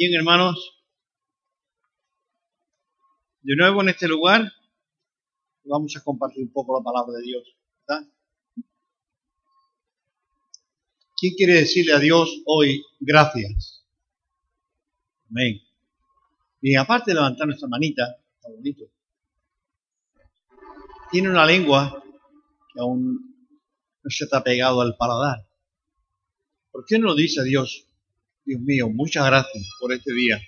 Bien, hermanos, de nuevo en este lugar vamos a compartir un poco la palabra de Dios. ¿Quién quiere decirle a Dios hoy gracias? Amén. Y aparte de levantar nuestra manita, está bonito. Tiene una lengua que aún no se está pegado al paladar. ¿Por qué no lo dice a Dios? Dios mío, muchas gracias por este día.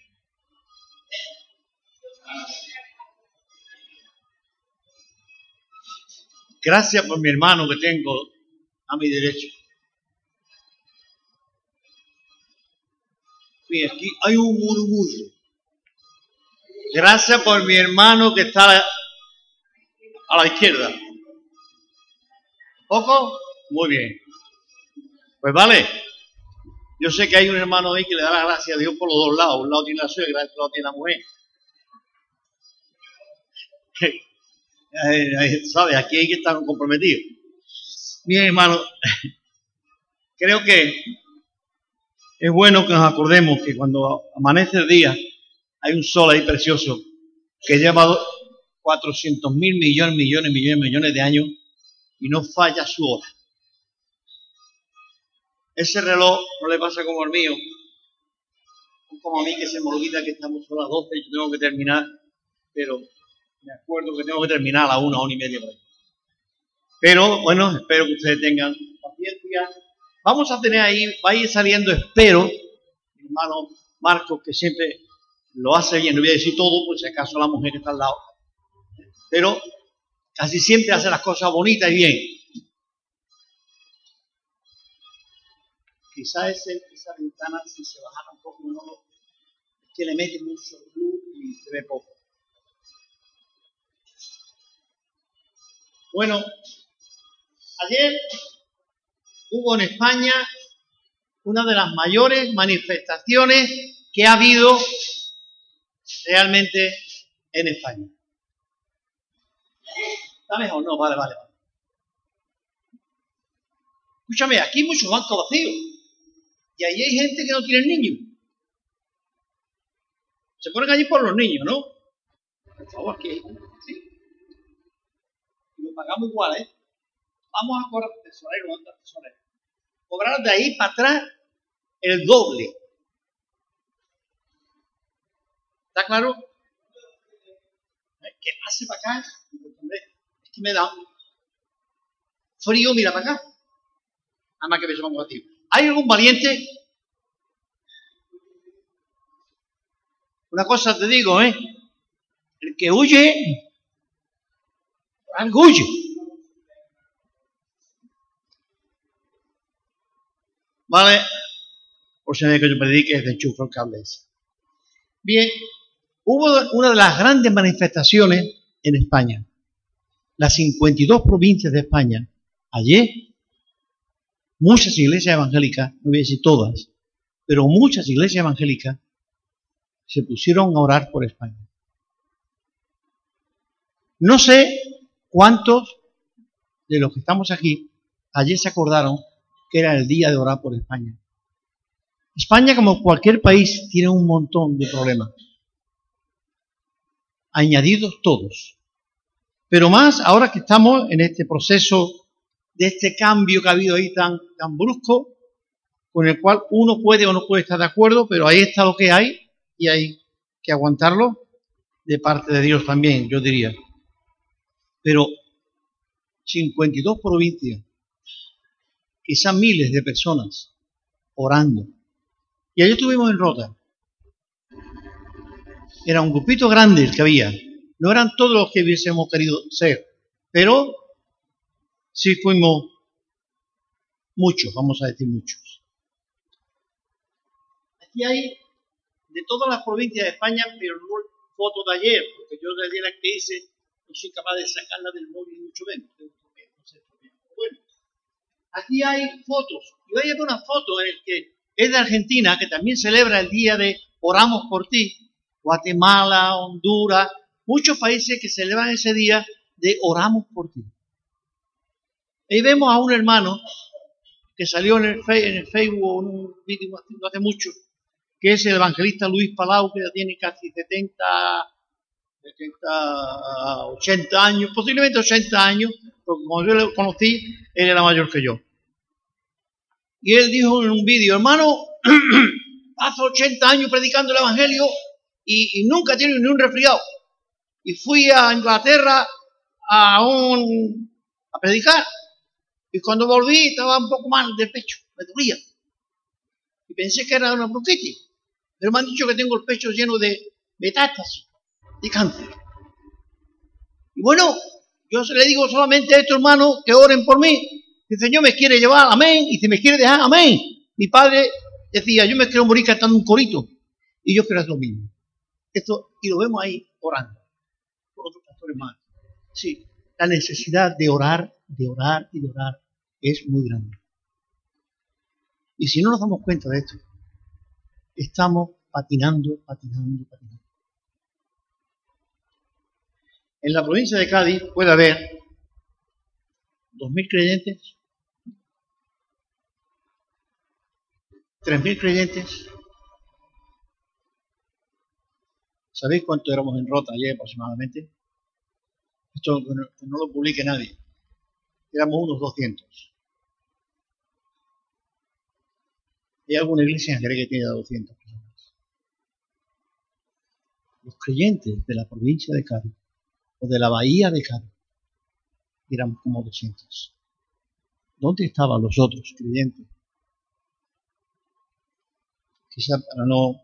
Gracias por mi hermano que tengo a mi derecha. Mira, aquí hay un murmullo. Gracias por mi hermano que está a la izquierda. ¿Poco? Muy bien. Pues vale. Yo sé que hay un hermano ahí que le da la gracia a Dios por los dos lados. Un lado tiene la suegra, otro lado tiene la mujer. ¿Sabes? Aquí hay que estar comprometidos. Bien, hermano, creo que es bueno que nos acordemos que cuando amanece el día hay un sol ahí precioso que lleva 400 mil millones, millones, millones, millones de años y no falla su hora. Ese reloj no le pasa como el mío, como a mí que se me olvida que estamos a las 12 y tengo que terminar, pero me acuerdo que tengo que terminar a la una, una y media por ahí. Pero bueno, espero que ustedes tengan paciencia. Vamos a tener ahí, va a ir saliendo, espero, mi hermano Marcos, que siempre lo hace bien, no voy a decir todo, por si acaso la mujer está al lado, pero casi siempre hace las cosas bonitas y bien. Quizá ese, esa ventana, si se bajara un poco, no, es que le mete mucho luz y se ve poco. Bueno, ayer hubo en España una de las mayores manifestaciones que ha habido realmente en España. ¿Está mejor? No, vale, vale. Escúchame, aquí muchos bancos vacíos. Y ahí hay gente que no tiene niños. Se ponen allí por los niños, ¿no? Por favor, aquí hay pagamos igual, ¿eh? Vamos a cobrar tesorero, ¿dónde tesorero? Cobrar de ahí para atrás el doble. ¿Está claro? ¿Qué pase para acá? Es que me da frío, mira para acá. Nada que me llaman ti. ¿Hay algún valiente? Una cosa te digo, ¿eh? El que huye Arguye. Vale, por si que yo predique, de enchufo el cable ese. Bien, hubo una de las grandes manifestaciones en España. Las 52 provincias de España, ayer, muchas iglesias evangélicas, no voy a decir todas, pero muchas iglesias evangélicas se pusieron a orar por España. No sé ¿Cuántos de los que estamos aquí ayer se acordaron que era el día de orar por España? España, como cualquier país, tiene un montón de problemas. Añadidos todos. Pero más ahora que estamos en este proceso de este cambio que ha habido ahí tan, tan brusco, con el cual uno puede o no puede estar de acuerdo, pero ahí está lo que hay y hay que aguantarlo de parte de Dios también, yo diría pero 52 provincias, quizás miles de personas orando. Y allí estuvimos en Rota. Era un grupito grande el que había. No eran todos los que hubiésemos querido ser, pero sí fuimos muchos, vamos a decir muchos. Aquí hay de todas las provincias de España, pero no fotos de ayer, porque yo desde la que hice no soy capaz de sacarla del móvil mucho menos. Bueno, aquí hay fotos. Y voy a una foto en el que es de Argentina, que también celebra el día de Oramos por ti. Guatemala, Honduras, muchos países que celebran ese día de Oramos por ti. Ahí vemos a un hermano que salió en el, Facebook en un vídeo hace mucho, que es el evangelista Luis Palau, que ya tiene casi 70, 70, 80 años, posiblemente 80 años, porque cuando yo lo conocí, él era mayor que yo. Y él dijo en un vídeo, hermano, hace 80 años predicando el Evangelio y, nunca tiene ni un resfriado. Y fui a Inglaterra a, a predicar. Y cuando volví estaba un poco mal de pecho, me dolía. Y pensé que era una bronquitis. Pero me han dicho que tengo el pecho lleno de metástasis, de cáncer. Y bueno, yo le digo solamente a estos hermanos que oren por mí. Si el Señor me quiere llevar, amén. Y si me quiere dejar, amén. Mi padre decía, yo me quiero morir cantando un corito. Y yo quiero hacer lo mismo. Esto, y lo vemos ahí orando. Por otros pastores más. Sí, la necesidad de orar, de orar y de orar es muy grande. Y si no nos damos cuenta de esto, estamos patinando, patinando, patinando. En la provincia de Cádiz puede haber 2.000 creyentes, 3.000 creyentes. ¿Sabéis cuánto éramos en Rota ayer aproximadamente? Esto no, no lo publique nadie. Éramos unos 200. Hay alguna iglesia en que tiene 200 personas. Los creyentes de la provincia de Cádiz o de la bahía de Cádiz eran como 200. ¿Dónde estaban los otros creyentes? Quizá para no,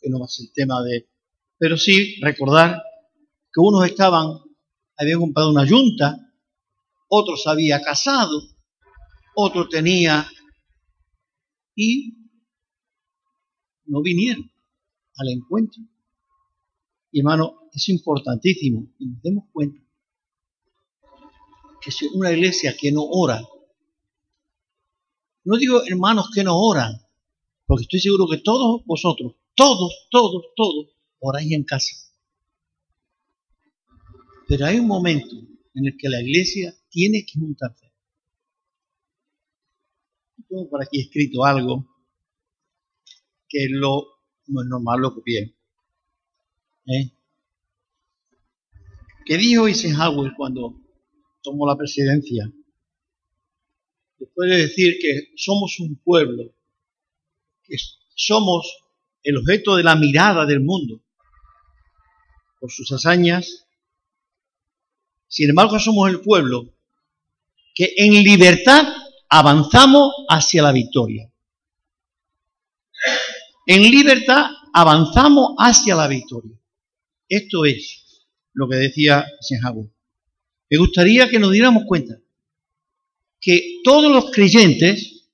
que no más el tema de... Pero sí recordar que unos estaban, habían comprado una yunta, otros había casado, otro tenía y no vinieron al encuentro. Y hermano, es importantísimo que nos demos cuenta que si una iglesia que no ora, no digo hermanos que no oran, porque estoy seguro que todos vosotros, todos, todos, todos, oráis en casa. Pero hay un momento en el que la iglesia tiene que juntarse. Tengo por aquí escrito algo que es lo normal, lo que ¿Eh? ¿Qué dijo Eisenhower cuando tomó la presidencia? Después de decir que somos un pueblo, que somos el objeto de la mirada del mundo por sus hazañas, sin embargo somos el pueblo que en libertad avanzamos hacia la victoria. En libertad avanzamos hacia la victoria. Esto es lo que decía Eisenhower. Me gustaría que nos diéramos cuenta que todos los creyentes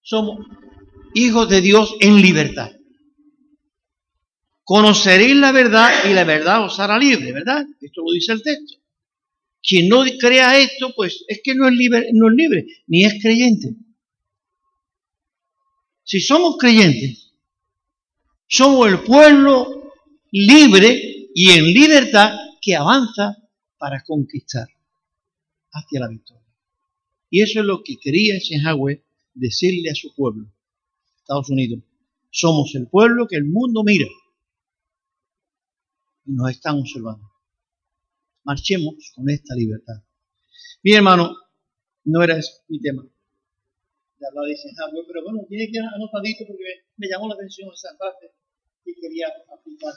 somos hijos de Dios en libertad. Conoceréis la verdad y la verdad os hará libre, ¿verdad? Esto lo dice el texto. Quien no crea esto, pues es que no es libre, no es libre ni es creyente. Si somos creyentes, somos el pueblo libre y en libertad que avanza para conquistar hacia la victoria. Y eso es lo que quería Eisenhower decirle a su pueblo, Estados Unidos. Somos el pueblo que el mundo mira y nos están observando. Marchemos con esta libertad. Mi hermano, no era mi tema de hablar de Eisenhower, pero bueno, tiene que anotadito porque me llamó la atención esa parte y quería aplicar.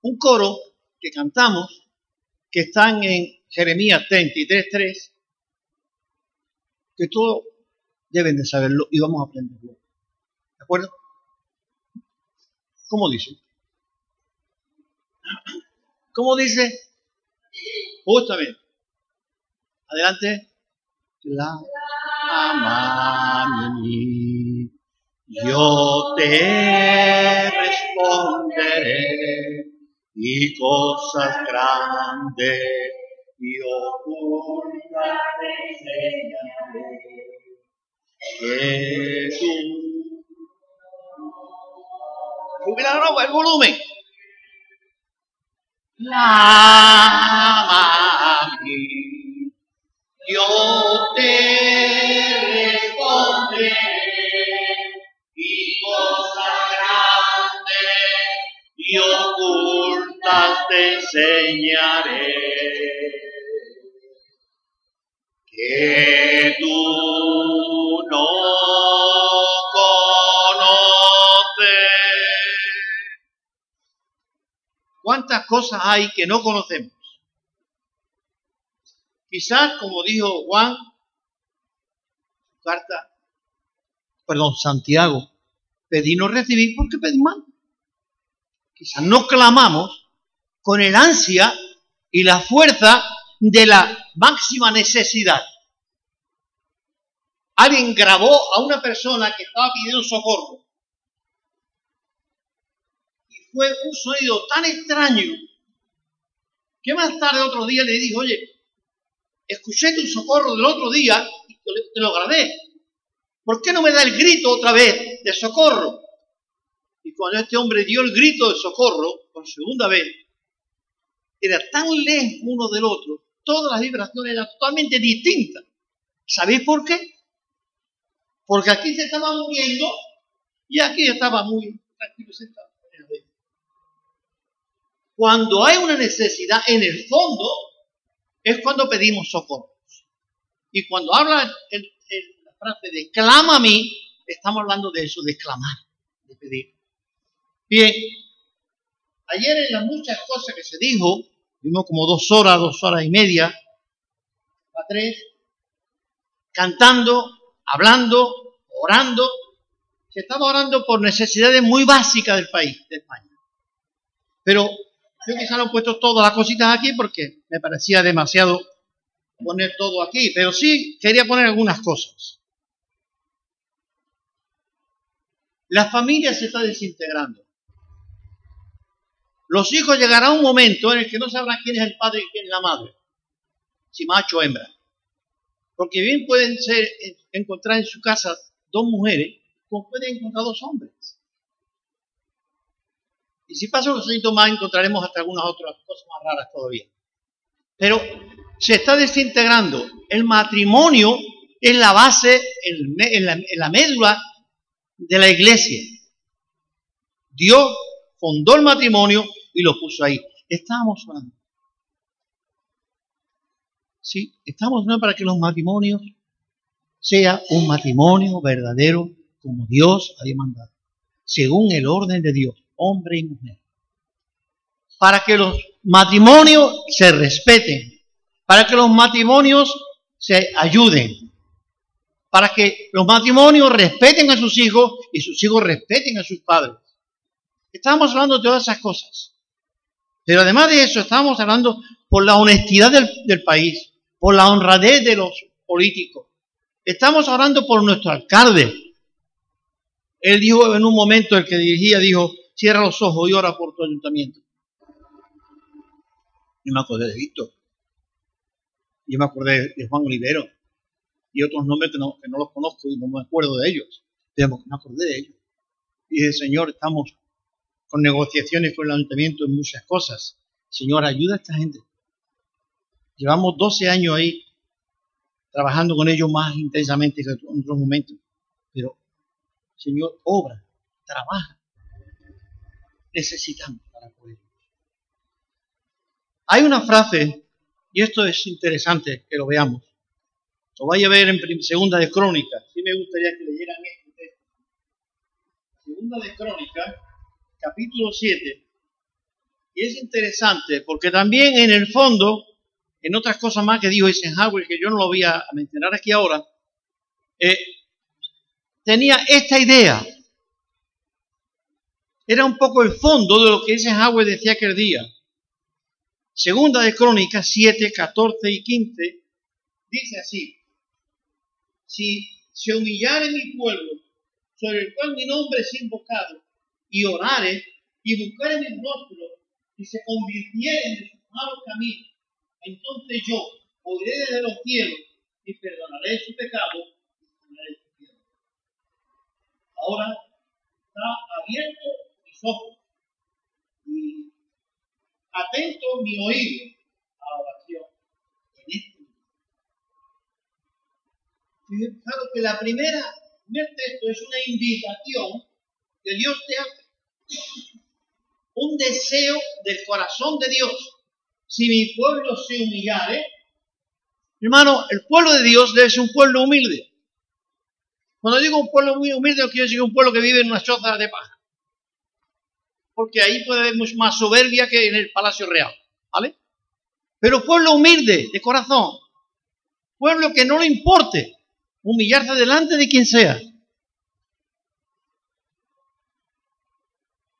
Un coro que cantamos, que están en Jeremías 33.3, que todos deben de saberlo y vamos a aprenderlo. ¿De acuerdo? ¿Cómo dice? ¿Cómo dice? Justamente. Adelante. La amani yo te responderé y cosas grandes y ocultas te enseñaré. Que tú. el volumen. Llámame, yo te responderé, y cosas grandes y ocultas te enseñaré. Que tú no ¿Cuántas cosas hay que no conocemos? Quizás, como dijo Juan, carta, perdón, Santiago, pedí no recibir porque pedí mal. Quizás no clamamos con el ansia y la fuerza de la máxima necesidad. Alguien grabó a una persona que estaba pidiendo socorro. Fue un sonido tan extraño que más tarde otro día le dijo, oye, escuché tu socorro del otro día y te lo grabé. ¿Por qué no me da el grito otra vez de socorro? Y cuando este hombre dio el grito de socorro por segunda vez, era tan lejos uno del otro, todas las vibraciones eran totalmente distintas. ¿Sabéis por qué? Porque aquí se estaba moviendo y aquí estaba muy tranquilo sentado. Cuando hay una necesidad en el fondo, es cuando pedimos socorro. Y cuando habla la frase de clama a mí, estamos hablando de eso, de clamar, de pedir. Bien, ayer en las muchas cosas que se dijo, vimos como dos horas, dos horas y media, a tres, cantando, hablando, orando. Se estaba orando por necesidades muy básicas del país, de España. Pero yo quizá no he puesto todas las cositas aquí porque me parecía demasiado poner todo aquí, pero sí quería poner algunas cosas. La familia se está desintegrando. Los hijos llegará un momento en el que no sabrán quién es el padre y quién es la madre, si macho o hembra. Porque bien pueden ser, encontrar en su casa dos mujeres, como pueden encontrar dos hombres. Y si pasan los más, encontraremos hasta algunas otras cosas más raras todavía. Pero se está desintegrando. El matrimonio es la base, en la, médula de la iglesia. Dios fundó el matrimonio y lo puso ahí. Estábamos hablando. Sí, estamos hablando para que los matrimonios sea un matrimonio verdadero como Dios ha demandado, según el orden de Dios hombre y mujer. Para que los matrimonios se respeten, para que los matrimonios se ayuden, para que los matrimonios respeten a sus hijos y sus hijos respeten a sus padres. Estamos hablando de todas esas cosas. Pero además de eso, estamos hablando por la honestidad del, del país, por la honradez de los políticos. Estamos hablando por nuestro alcalde. Él dijo en un momento, el que dirigía, dijo, Cierra los ojos y ora por tu ayuntamiento. Yo me acordé de Víctor. Yo me acordé de Juan Olivero. Y otros nombres que no, los conozco y no me acuerdo de ellos. Pero me acordé de ellos. Y dije, Señor, estamos con negociaciones con el ayuntamiento en muchas cosas. Señor, ayuda a esta gente. Llevamos 12 años ahí trabajando con ellos más intensamente que en otros momentos. Pero, Señor, obra, trabaja necesitamos para poder. Hay una frase, y esto es interesante que lo veamos. Lo vaya a ver en segunda de Crónicas. Sí me gustaría que leyeran este. Segunda de Crónicas, capítulo 7. Y es interesante porque también en el fondo, en otras cosas más que dijo Eisenhower, que yo no lo voy a mencionar aquí ahora, eh, tenía esta idea era un poco el fondo de lo que ese Eisenhower decía aquel día. Segunda de Crónicas 7, 14 y 15 dice así, si se humillare mi pueblo, sobre el cual mi nombre es invocado, y orare, y buscare mi rostro, y se convirtieren de sus malos caminos, entonces yo oiré desde los cielos y perdonaré su pecado y su tierra. Ahora está abierto ojos y atento mi oído a la oración en este momento. Claro que la primera, el primer texto es una invitación que Dios te hace. Un deseo del corazón de Dios si mi pueblo se humillare, hermano, el pueblo de Dios debe ser un pueblo humilde. Cuando digo un pueblo muy humilde, quiero decir un pueblo que vive en una choza de paja. Porque ahí puede haber mucho más soberbia que en el palacio real. ¿Vale? Pero pueblo humilde, de corazón. Pueblo que no le importe humillarse delante de quien sea.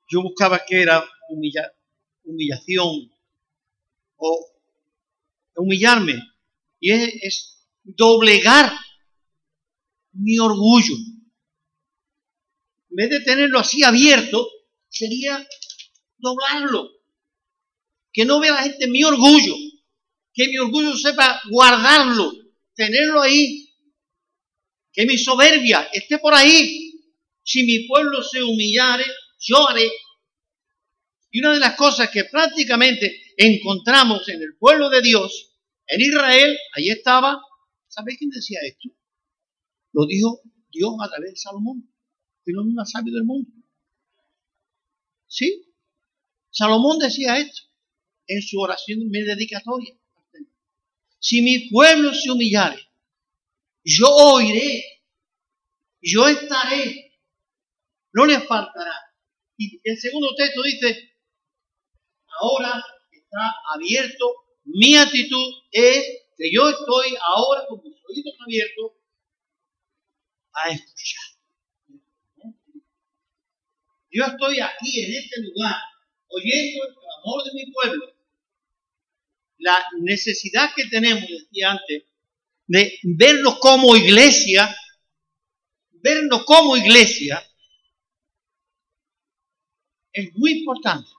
Yo buscaba que era humillación o humillarme. Y es doblegar mi orgullo. En vez de tenerlo así abierto, sería doblarlo. Que no vea la gente mi orgullo. Que mi orgullo sepa guardarlo, tenerlo ahí. Que mi soberbia esté por ahí. Si mi pueblo se humillare, haré. Y una de las cosas que prácticamente encontramos en el pueblo de Dios, en Israel, ahí estaba, ¿sabéis quién decía esto? Lo dijo Dios a través de Salomón, el hombre más sabio del mundo. ¿Sí? Salomón decía esto en su oración mi dedicatoria. Si mi pueblo se humillare, yo oiré, yo estaré, no le faltará. Y el segundo texto dice, ahora está abierto, mi actitud es que yo estoy ahora con mis oídos abiertos a escuchar. Yo estoy aquí en este lugar, oyendo el clamor de mi pueblo. La necesidad que tenemos, decía antes, de vernos como iglesia, vernos como iglesia, es muy importante.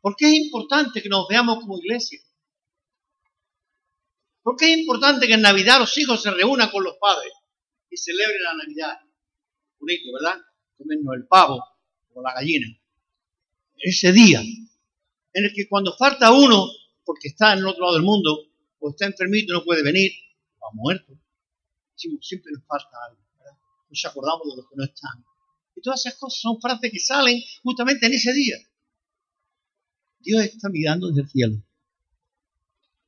¿Por qué es importante que nos veamos como iglesia? ¿Por qué es importante que en Navidad los hijos se reúnan con los padres y celebren la Navidad? Bonito, ¿verdad? Comernos el pavo o la gallina. Ese día en el que cuando falta uno, porque está en el otro lado del mundo, o está enfermito no puede venir, o ha muerto, siempre nos falta algo, ¿verdad? Nos acordamos de los que no están. Y todas esas cosas son frases que salen justamente en ese día. Dios está mirando desde el cielo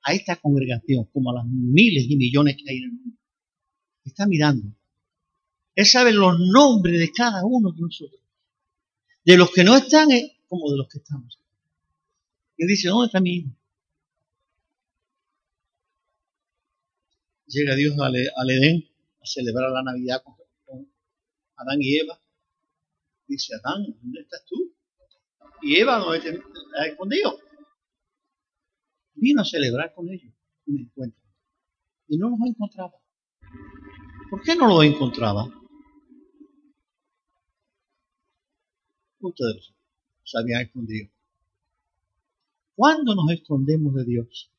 a esta congregación, como a las miles y millones que hay en el mundo. Está mirando. Él sabe los nombres de cada uno de nosotros. De los que no están como de los que estamos. Y dice, ¿dónde está mi hijo? Llega Dios al, Edén a celebrar la Navidad con, Adán y Eva. Dice, Adán, ¿dónde estás tú? Y Eva, ¿dónde te escondido? vino a celebrar con ellos un encuentro. Y no los encontraba. ¿Por qué no los encontraba? Ustedes se habían escondido. ¿Cuándo nos escondemos de Dios?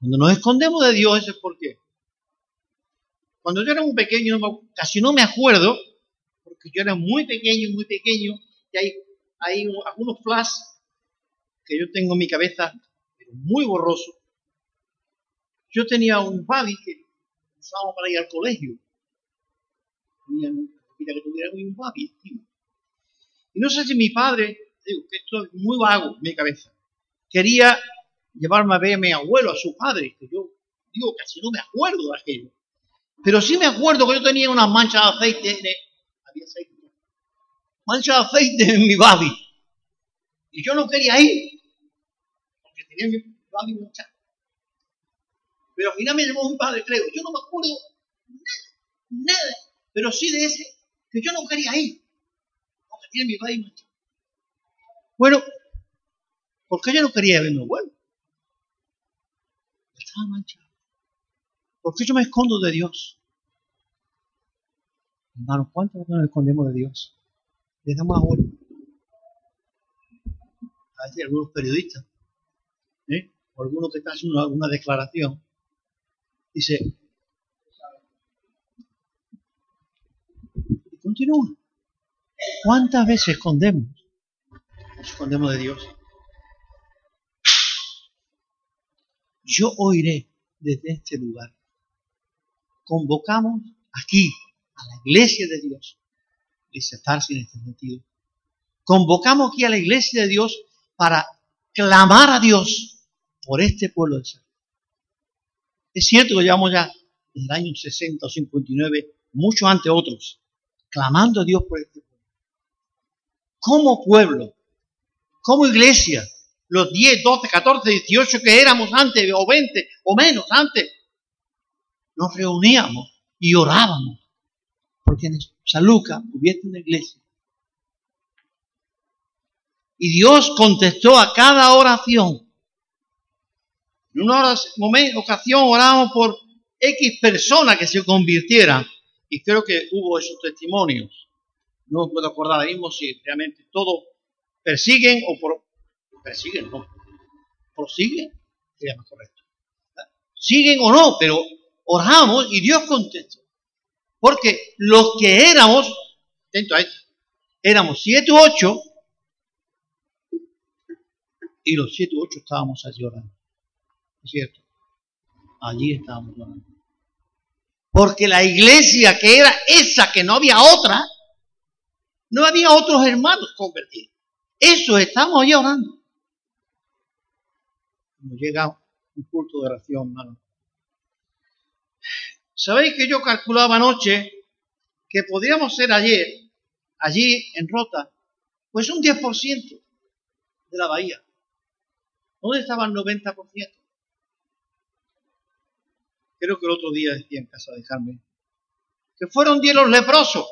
Cuando nos escondemos de Dios, ese es por qué. Cuando yo era un pequeño, casi no me acuerdo, porque yo era muy pequeño, muy pequeño, y hay, hay algunos flash que yo tengo en mi cabeza, pero muy borroso. Yo tenía un babi que usábamos para ir al colegio. Tenía que tuviera un babi Y no sé si mi padre, digo que esto es muy vago en mi cabeza, quería llevarme a ver a mi abuelo, a su padre, que yo digo casi no me acuerdo de aquello. Pero sí me acuerdo que yo tenía una mancha de aceite, en aceite, mancha de aceite en mi babi. Y yo no quería ir tenía mi Pero al final me llamó un padre, creo. Yo no me acuerdo nada, nada. Pero sí de ese, que yo no quería ir. Porque tiene mi padre manchado. Bueno, ¿por qué yo no quería ver a mi abuelo? Estaba manchado. ¿Por qué yo me escondo de Dios? Hermanos, ¿cuántas nos escondemos de Dios? Le damos a A veces algunos periodistas ¿eh? o alguno que está haciendo alguna declaración, dice, y continúa. ¿Cuántas veces escondemos? escondemos de Dios. Yo oiré desde este lugar. Convocamos aquí a la iglesia de Dios, en este sentido. convocamos aquí a la iglesia de Dios para clamar a Dios por este pueblo de Israel. Es cierto que llevamos ya desde el año 60 o 59, mucho antes otros, clamando a Dios por este pueblo. Como pueblo, como iglesia, los 10, 12, 14, 18 que éramos antes, o 20 o menos antes, nos reuníamos y orábamos porque en San Lucas hubiese una iglesia. Y Dios contestó a cada oración. En una ocasión oramos por X personas que se convirtieran. Y creo que hubo esos testimonios. No me puedo acordar ahora mismo si realmente todos persiguen o por, persiguen, no, prosiguen, sería más correcto. Siguen o no, pero oramos y Dios contestó. Porque los que éramos, atento a esto, éramos siete u ocho, y los siete u ocho estábamos allí orando. ¿Es cierto? Allí estábamos orando. Porque la iglesia que era esa, que no había otra, no había otros hermanos convertidos. Eso estamos allí orando. Cuando llega un culto de oración, hermano, ¿Sabéis que yo calculaba anoche que podríamos ser ayer, allí en Rota, pues un 10% de la bahía? ¿Dónde estaba el 90%? Creo que el otro día decía en casa de Carmen que fueron 10 los leprosos.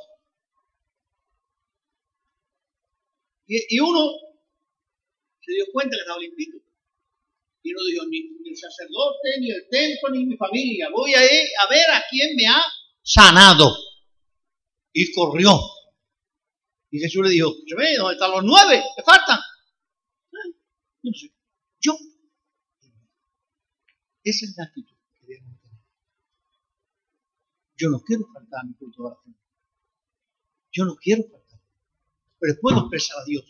Y, uno se dio cuenta que estaba limpito. Y no dijo, ni, el sacerdote, ni el templo, ni mi familia. Voy a, ir a ver a quién me ha sanado. Y corrió. Y Jesús le dijo, ve, ¿dónde están los nueve? ¿Qué faltan? Yo no sé. Yo. Esa es la actitud que debemos tener. Yo no quiero faltar a mi culto de oración. Yo no quiero faltar. Pero puedo expresar a Dios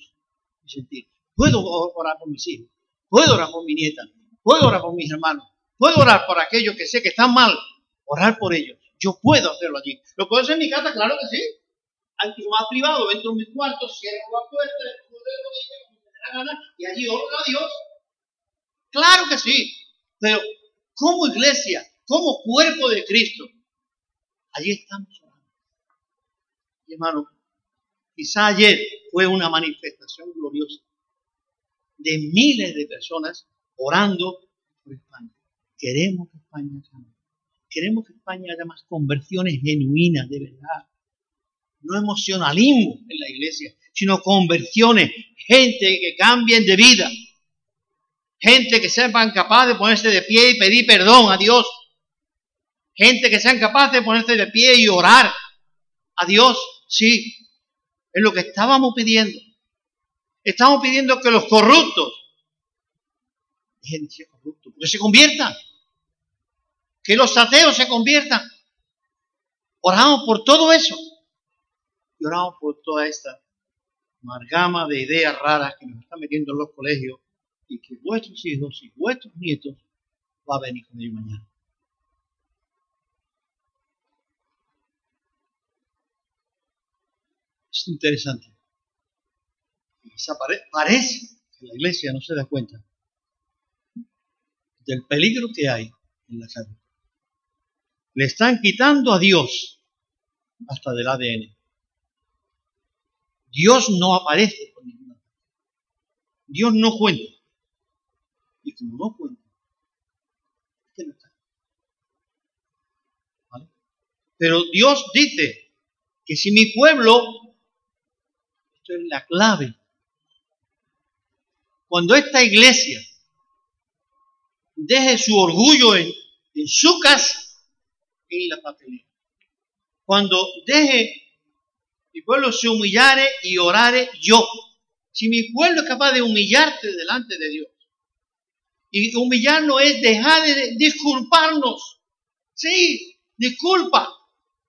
y sentir. Puedo orar por mis hijos. Puedo orar por mi nieta, puedo orar por mis hermanos, puedo orar por aquellos que sé que están mal, orar por ellos. Yo puedo hacerlo allí. ¿Lo puedo hacer en mi casa? Claro que sí. Incluso más privado, entro en mi cuarto, cierro la puerta, de gana, y allí oro a Dios. Claro que sí. Pero como iglesia, como cuerpo de Cristo, allí estamos orando. Hermano, quizá ayer fue una manifestación gloriosa de miles de personas orando por España. Queremos que España cambie. Queremos que España haya más conversiones genuinas, de verdad. No emocionalismo en la iglesia, sino conversiones, gente que cambien de vida. Gente que sean capaces de ponerse de pie y pedir perdón a Dios. Gente que sean capaces de ponerse de pie y orar a Dios. Sí, es lo que estábamos pidiendo. Estamos pidiendo que los corruptos ser corruptos, que se conviertan, que los ateos se conviertan. Oramos por todo eso y oramos por toda esta amalgama de ideas raras que nos están metiendo en los colegios y que vuestros hijos y vuestros nietos va a venir con ellos mañana. Es interesante parece que la iglesia no se da cuenta del peligro que hay en la calle. Le están quitando a Dios hasta del ADN. Dios no aparece por ninguna parte. Dios no cuenta. Y como no cuenta, es que no está. Pero Dios dice que si mi pueblo, es la clave cuando esta iglesia deje su orgullo en, su casa, en la papelera. Cuando deje mi pueblo se humillare y orare yo. Si mi pueblo es capaz de humillarte delante de Dios, y humillarnos es dejar de disculparnos. Sí, disculpa.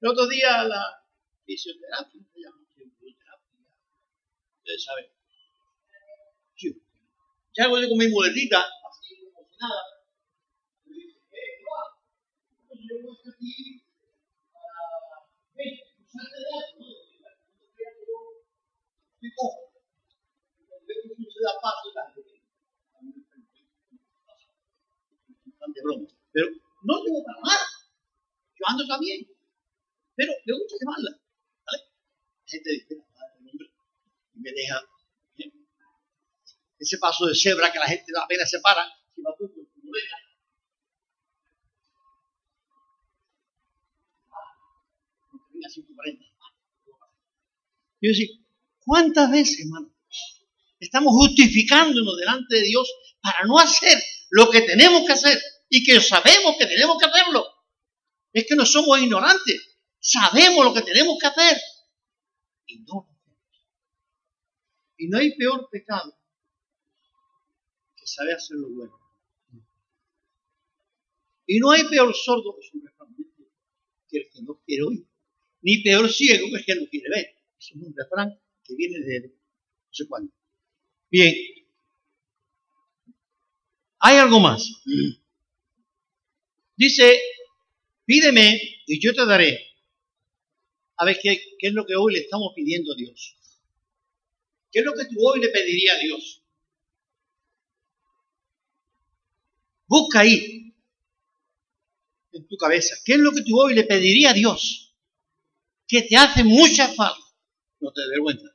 El otro día la fisioterapia, ustedes saben. Ya con mi mujercita, así como si nada. Eh, yo he puesto aquí para, de algo, ¿no? Que a paso y la Bastante broma. Pero no tengo para mal. Yo ando también. Pero me gusta llevarla. ¿Vale? La gente dice, deja ese paso de cebra que la gente apenas se para. Si va tú, tú, tú, Yo decía, ¿cuántas veces, hermano? Estamos justificándonos delante de Dios para no hacer lo que tenemos que hacer y que sabemos que tenemos que hacerlo. Es que no somos ignorantes, sabemos lo que tenemos que hacer y no Y no hay peor pecado que saber hacer lo bueno. Y no hay peor sordo que el que no quiere oír ni peor ciego que es que no quiere ver. Es un refrán que viene de no sé cuándo. Bien. Hay algo más. Dice, pídeme y yo te daré. A ver, ¿qué, ¿qué, es lo que hoy le estamos pidiendo a Dios? ¿Qué es lo que tú hoy le pedirías a Dios? Busca ahí, en tu cabeza, ¿qué es lo que tú hoy le pedirías a Dios? que te hace mucha falta. No te vergüenza.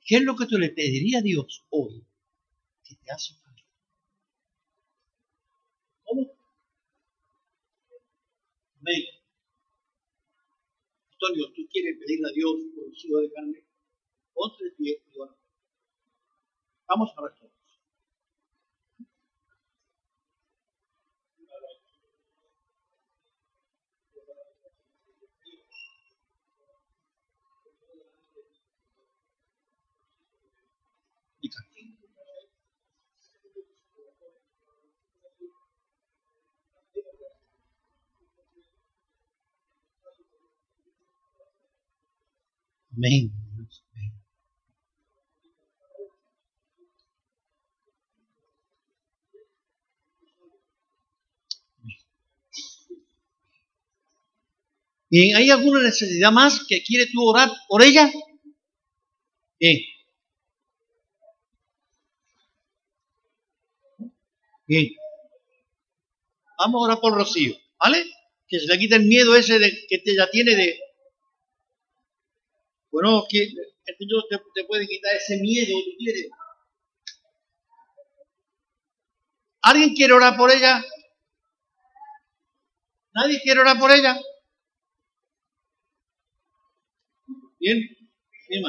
¿Qué es lo que tú le pedirías a Dios hoy que te hace falta? ¿Cómo? Amén. Antonio, ¿tú quieres pedirle a Dios por hijos de carne? Ponte de pie y ora. Vamos a ver todo. Amén. Bien, ¿hay alguna necesidad más que quiere tú orar por ella? Bien. Bien. Vamos a orar por Rocío, ¿vale? Que se le quite el miedo ese de, que ella tiene de, bueno, que el Señor te, puede quitar ese miedo, ¿tú quieres? ¿Alguien quiere orar por ella? ¿Nadie quiere orar por ella? Bien, bien.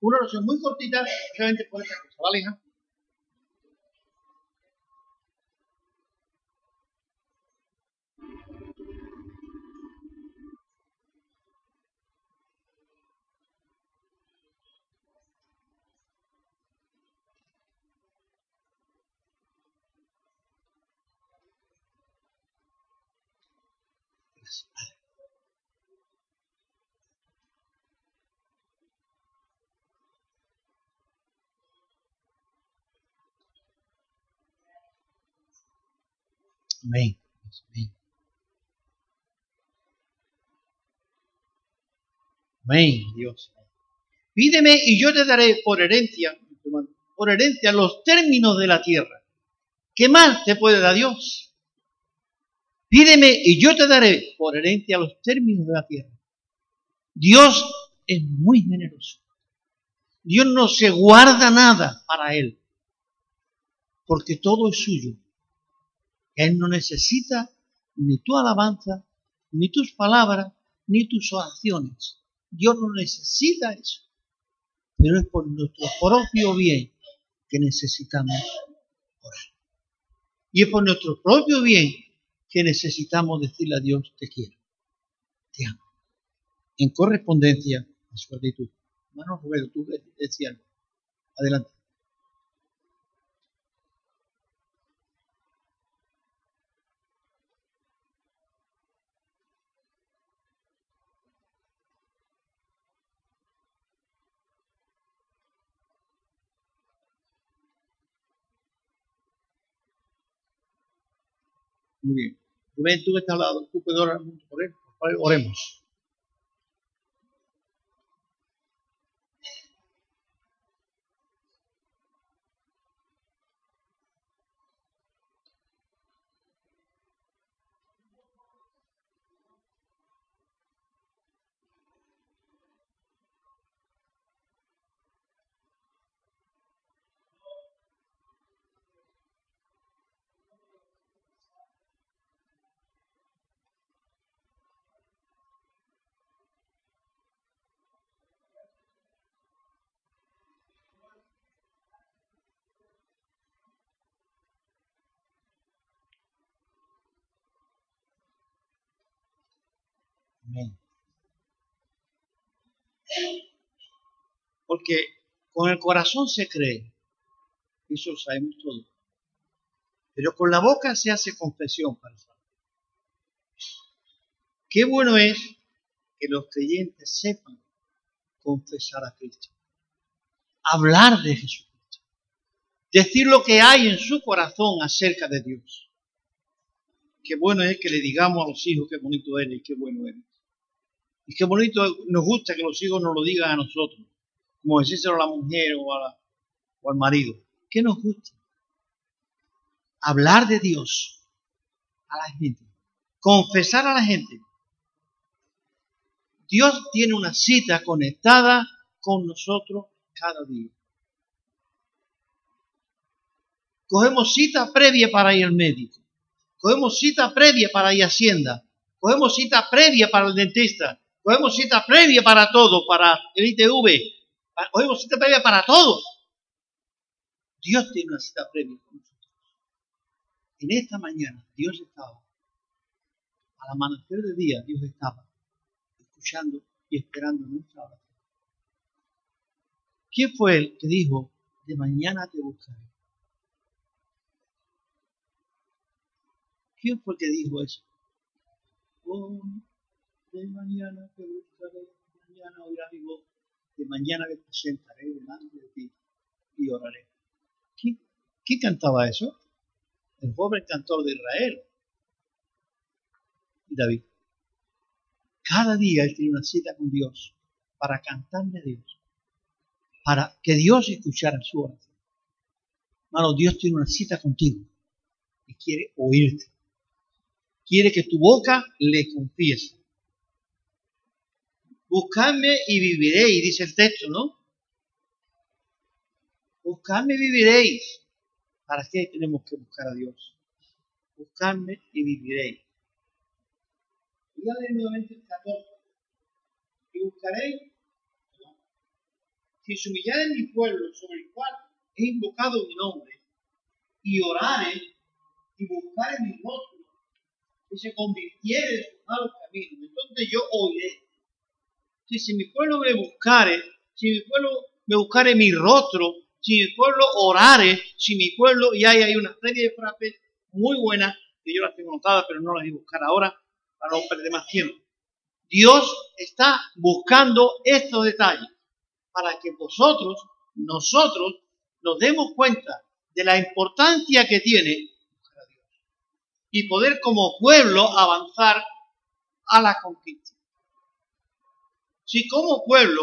Una oración muy cortita, solamente por esta cosa, ¿vale, hija? Amén. Dios. Pídeme y yo te daré por herencia, por herencia los términos de la tierra. ¿Qué más te puede dar Dios? Pídeme y yo te daré por herencia los términos de la tierra. Dios es muy generoso. Dios no se guarda nada para Él, porque todo es suyo. Él no necesita ni tu alabanza, ni tus palabras, ni tus oraciones. Dios no necesita eso. Pero es por nuestro propio bien que necesitamos orar. Y es por nuestro propio bien que necesitamos decirle a Dios, te quiero, te amo, en correspondencia a su actitud. Hermano Roberto, tú decías, adelante. Muy bien. Que estás al lado, tú puedes orar por él. Oremos. Porque con el corazón se cree, eso lo sabemos todos, pero con la boca se hace confesión para salvar. Qué bueno es que los creyentes sepan confesar a Cristo, hablar de Jesucristo, decir lo que hay en su corazón acerca de Dios. Qué bueno es que le digamos a los hijos qué bonito eres y qué bueno eres. Y qué bonito nos gusta que los hijos nos lo digan a nosotros, como decírselo a la mujer o, o al marido. ¿Qué nos gusta? Hablar de Dios a la gente, confesar a la gente. Dios tiene una cita conectada con nosotros cada día. Cogemos cita previa para ir al médico. Cogemos cita previa para ir a Hacienda. Cogemos cita previa para el dentista. Cogemos cita previa para todo, para el ITV. Cogemos cita previa para todo. Dios tiene una cita previa con nosotros. En esta mañana Dios estaba, al amanecer de día, Dios estaba escuchando y esperando nuestra oración. ¿Quién fue el que dijo, de mañana te buscaré? ¿Quién fue el que dijo eso? De mañana te buscaré, mañana oirá mi voz, de mañana me presentaré delante de ti y oraré. ¿Quién, ¿Quién cantaba eso? El joven cantor de Israel, David. Cada día él tenía una cita con Dios para cantarle a Dios, para que Dios escuchara su oración. Hermano, Dios tiene una cita contigo y quiere oírte quiere que tu boca le confiese. Buscadme y viviréis, dice el texto, ¿no? Buscadme y viviréis. ¿Para qué tenemos que buscar a Dios? Buscadme y viviréis. Nuevamente el 14. Y buscaréis. Si en mi pueblo, sobre el cual he invocado mi nombre, y orare y buscare mi rostro, y se convirtiere en sus malos caminos, entonces yo oiré. Si, mi pueblo me buscare, si mi pueblo me buscare mi rostro, si mi pueblo orare, si mi pueblo, y ahí hay una serie de frases muy buenas, que yo las tengo notadas, pero no las voy a buscar ahora para no perder más tiempo. Dios está buscando estos detalles para que vosotros, nosotros, nos demos cuenta de la importancia que tiene y poder como pueblo avanzar a la conquista. Si como pueblo,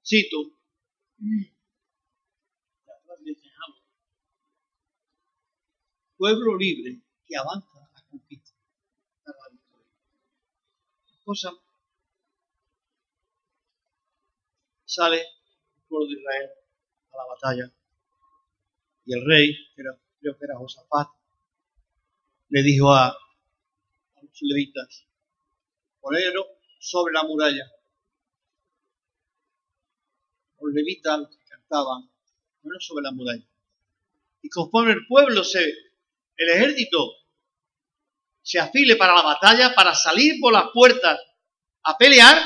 cito, pueblo libre que avanza a la conquista, a la victoria. Cosa sale el pueblo de Israel a la batalla y el rey, creo que era Josafat, le dijo a, los levitas, ponerlo sobre la muralla. Los levitas los que cantaban, ponerlo sobre la muralla. Y conforme el pueblo se, el ejército se afile para la batalla, para salir por las puertas a pelear,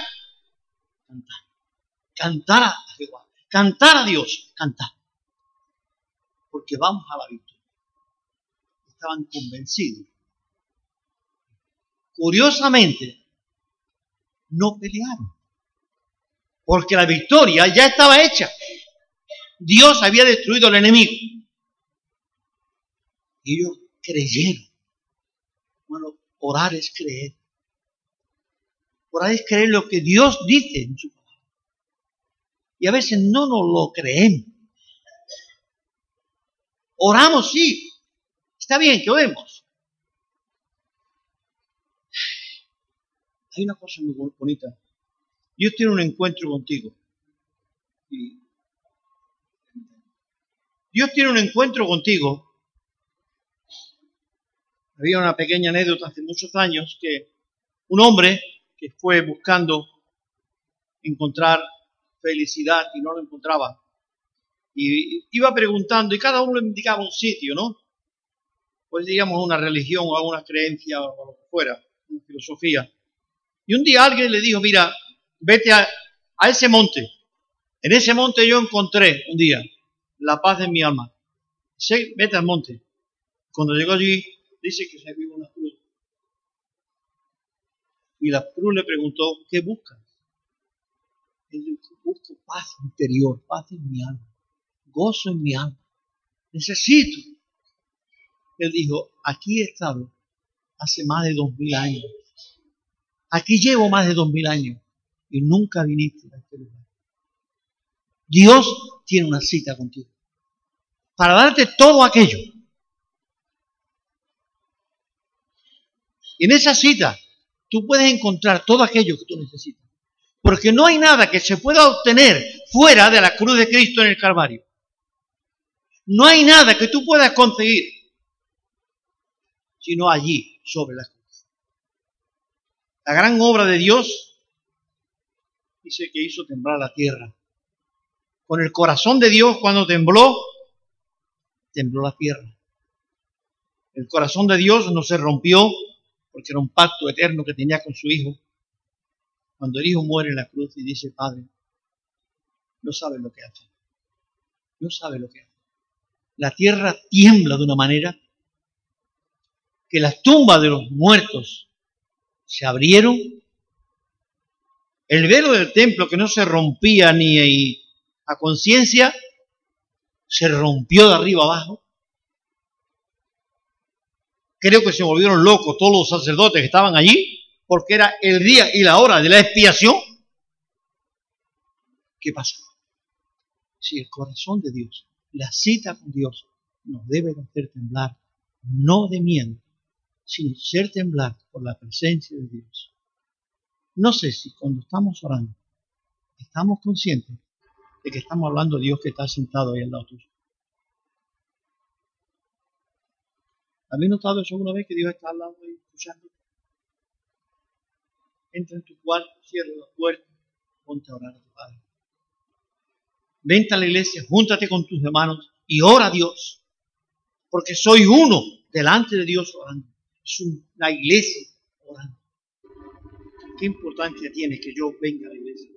cantar. Cantar a Jehová, cantar a Dios, cantar. Porque vamos a la victoria estaban convencidos. Curiosamente, no pelearon, porque la victoria ya estaba hecha. Dios había destruido al enemigo. Y ellos creyeron. Bueno, orar es creer. Orar es creer lo que Dios dice en su palabra. Y a veces no nos lo creemos. Oramos, sí, Está bien que oremos. Hay una cosa muy bonita. Dios tiene un encuentro contigo. Dios tiene un encuentro contigo. Había una pequeña anécdota hace muchos años que un hombre que fue buscando encontrar felicidad y no lo encontraba. Y iba preguntando y cada uno le indicaba un sitio, ¿no? pues digamos una religión o alguna creencia o lo que fuera, una filosofía. Y un día alguien le dijo, mira, vete a, ese monte. En ese monte yo encontré un día la paz de mi alma. Sí, vete al monte. Cuando llegó allí, dice que se vio una cruz. Y la cruz le preguntó, ¿qué buscas? Él dijo, busco paz interior, paz en mi alma, gozo en mi alma. Necesito. Él dijo, aquí he estado hace más de dos mil años. Aquí llevo más de dos mil años y nunca viniste a este lugar. Dios tiene una cita contigo para darte todo aquello. Y en esa cita tú puedes encontrar todo aquello que tú necesitas. Porque no hay nada que se pueda obtener fuera de la cruz de Cristo en el Calvario. No hay nada que tú puedas conseguir sino allí, sobre la cruz. La gran obra de Dios dice que hizo temblar la tierra. Con el corazón de Dios cuando tembló, tembló la tierra. El corazón de Dios no se rompió porque era un pacto eterno que tenía con su Hijo. Cuando el Hijo muere en la cruz y dice, Padre, no sabe lo que hace. No sabe lo que hace. La tierra tiembla de una manera que las tumbas de los muertos se abrieron. El velo del templo que no se rompía ni a conciencia se rompió de arriba abajo. Creo que se volvieron locos todos los sacerdotes que estaban allí, porque era el día y la hora de la expiación. ¿Qué pasó? Si el corazón de Dios, la cita con Dios, nos debe de hacer temblar, no de miedo, sino ser temblar por la presencia de Dios. No sé si cuando estamos orando, estamos conscientes de que estamos hablando de Dios que está sentado ahí al lado tuyo. ¿Habéis notado eso alguna vez que Dios está hablando y escuchando? Entra en tu cuarto, cierra la puerta, ponte a orar a tu Padre. Vente a la iglesia, júntate con tus hermanos y ora a Dios. Porque soy uno delante de Dios orando. Es una iglesia orando. Qué importancia tiene que yo venga a la iglesia.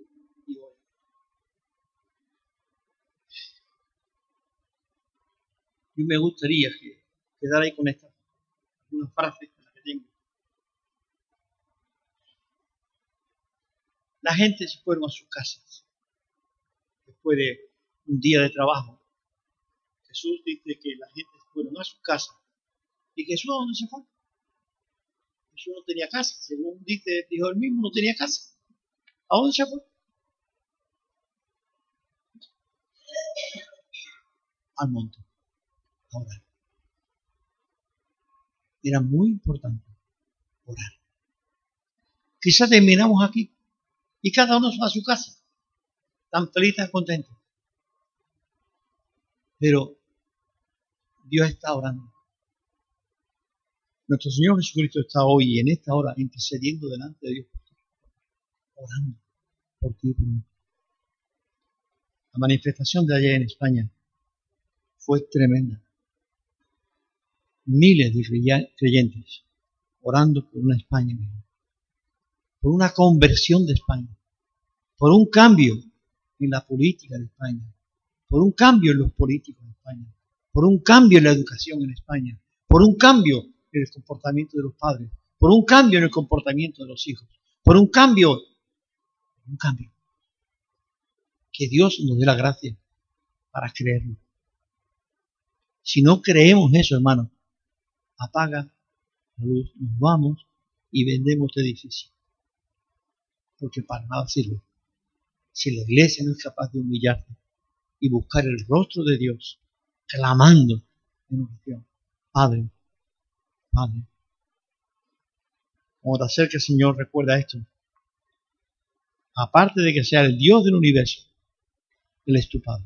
Y me gustaría que quedar ahí con esta una frase que tengo. La gente se fueron a sus casas después de un día de trabajo. Jesús dice que la gente se fueron a sus casas. ¿Y Jesús a dónde se fue? Jesús no tenía casa. Según dice, dijo él mismo, no tenía casa. ¿A dónde se fue? Al monte. Ahora era muy importante orar. Quizás terminamos aquí y cada uno va a su casa, tan feliz, tan contento. Pero Dios está orando. Nuestro Señor Jesucristo está hoy en esta hora intercediendo delante de Dios, orando por ti y por mí. La manifestación de ayer en España fue tremenda miles de creyentes orando por una España mejor, por una conversión de España, por un cambio en la política de España, por un cambio en los políticos de España, por un cambio en la educación en España, por un cambio en el comportamiento de los padres, por un cambio en el comportamiento de los hijos, por un cambio, un cambio. Que Dios nos dé la gracia para creerlo. Si no creemos eso, hermano, apaga la luz, nos vamos y vendemos este edificio. Porque para nada sirve. Si la iglesia no es capaz de humillarse y buscar el rostro de Dios, clamando en oración, Padre, Padre. Como te acerca el Señor, recuerda esto. Aparte de que sea el Dios del universo, Él es tu Padre.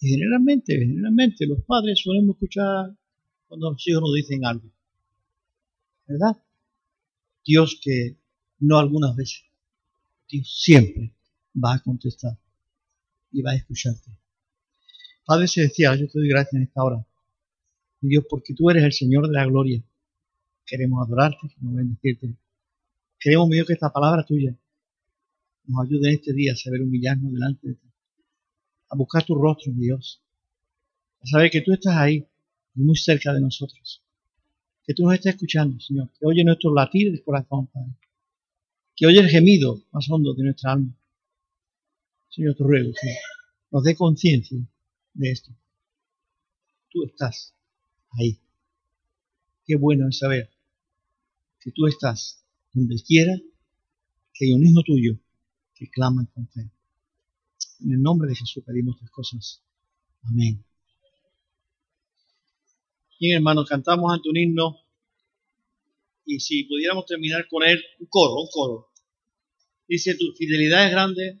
Y generalmente, generalmente los padres solemos escuchar cuando los hijos nos dicen algo. ¿Verdad? Dios que no algunas veces, Dios siempre va a contestar y va a escucharte. Padre decía, yo te doy gracias en esta hora. Dios, porque tú eres el Señor de la gloria. Queremos adorarte, queremos bendecirte. Queremos, Dios, que esta palabra tuya nos ayude en este día a saber humillarnos delante de ti, a buscar tu rostro, Dios, a saber que tú estás ahí, muy cerca de nosotros, que tú nos estás escuchando, Señor, que oye nuestro latir de corazón, Padre, que oye el gemido más hondo de nuestra alma. Señor, te ruego que nos dé conciencia de esto. Tú estás ahí. Qué bueno es saber que tú estás donde quiera que hay un hijo tuyo que clama con fe. En el nombre de Jesús pedimos estas cosas. Amén. Bien, hermanos, cantamos ante un himno y si pudiéramos terminar con él, un coro, un coro. Dice, tu fidelidad es grande.